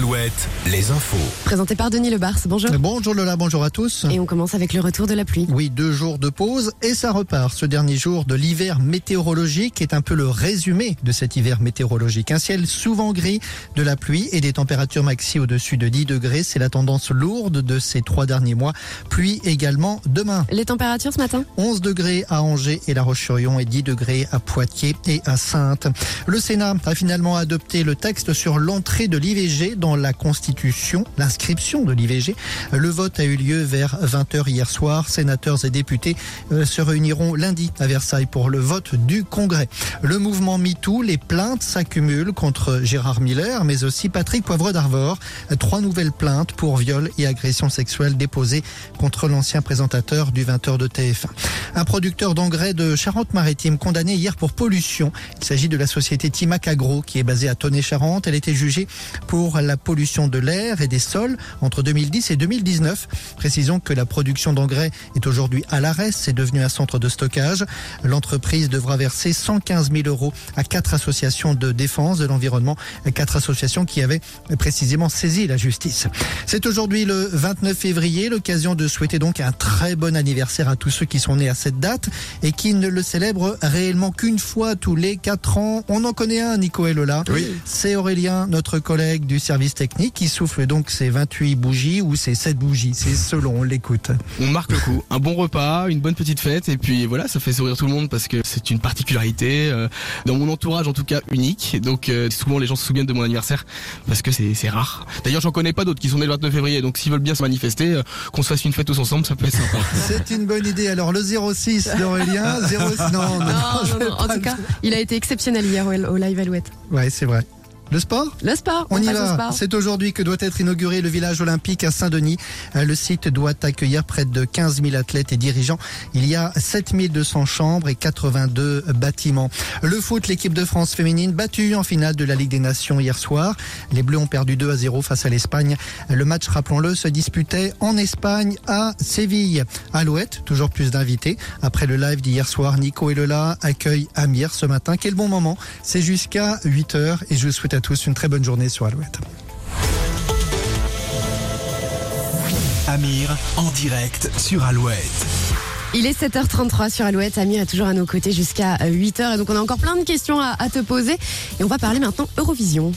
Alouette, les infos. Présenté par Denis Lebars, bonjour. Bonjour Lola, bonjour à tous. Et on commence avec le retour de la pluie. Oui, deux jours de pause et ça repart. Ce dernier jour de l'hiver météorologique est un peu le résumé de cet hiver météorologique. Un ciel souvent gris, de la pluie et des températures maxi au-dessus de 10 degrés. C'est la tendance lourde de ces trois derniers mois. Pluie également demain. Les températures ce matin 11 degrés à Angers et La Roche-sur-Yon et 10 degrés à Poitiers et à Sainte. Le Sénat a finalement adopté le texte sur l'entrée de l'IVG dans la Constitution, l'inscription de l'IVG. Le vote a eu lieu vers 20h hier soir. Sénateurs et députés euh, se réuniront lundi à Versailles pour le vote du Congrès. Le mouvement MeToo, les plaintes s'accumulent contre Gérard Miller, mais aussi Patrick Poivre d'Arvor. Trois nouvelles plaintes pour viol et agression sexuelle déposées contre l'ancien présentateur du 20h de TF1. Un producteur d'engrais de Charente-Maritime condamné hier pour pollution. Il s'agit de la société Timac Agro qui est basée à Tonnet-Charente. Elle était jugée pour la pollution de l'air et des sols entre 2010 et 2019. Précisons que la production d'engrais est aujourd'hui à l'arrêt. C'est devenu un centre de stockage. L'entreprise devra verser 115 000 euros à quatre associations de défense de l'environnement, quatre associations qui avaient précisément saisi la justice. C'est aujourd'hui le 29 février, l'occasion de souhaiter donc un très bon anniversaire à tous ceux qui sont nés à cette date et qui ne le célèbrent réellement qu'une fois tous les quatre ans. On en connaît un, Nico et Lola. Oui. C'est Aurélien, notre collègue du service technique, qui souffle donc ses 28 bougies ou ses 7 bougies. C'est selon, on l'écoute. On marque le coup. Un bon repas, une bonne petite fête, et puis voilà, ça fait sourire tout le monde parce que c'est une particularité, euh, dans mon entourage en tout cas, unique. Donc euh, souvent les gens se souviennent de mon anniversaire parce que c'est c'est rare. D'ailleurs, j'en connais pas d'autres qui sont nés le 29 février, donc s'ils veulent bien se manifester, euh, qu'on se fasse une fête tous ensemble, ça peut être sympa. C'est une bonne idée. Alors le 06 d'Aurélien, 06... Non, non, Non, je non, vais non. En tout cas, il a été exceptionnel hier au, au live Alouette. Ouais, c'est vrai. Le sport Le sport, On y va. C'est aujourd'hui que doit être inauguré le village olympique à Saint-Denis. Euh, Le site doit accueillir près de 15 000 athlètes et dirigeants. Il y a 7 200 chambres et 82 bâtiments. Le foot, l'équipe de France féminine battue en finale de la Ligue des Nations hier soir. Les Bleus ont perdu 2 à 0 face à l'Espagne. Le match, rappelons-le, se disputait en Espagne à Séville. Alouette, toujours plus d'invités. Après le live d'hier soir, Nico et Lola accueillent Amir ce matin. Quel bon moment. C'est jusqu'à 8 heures et je vous souhaite tous une très bonne journée sur Alouette. Amir, en direct sur Alouette. Il est 7h33 sur Alouette. Amir est toujours à nos côtés jusqu'à 8h. Et donc, on a encore plein de questions à, à te poser. Et on va parler maintenant Eurovision.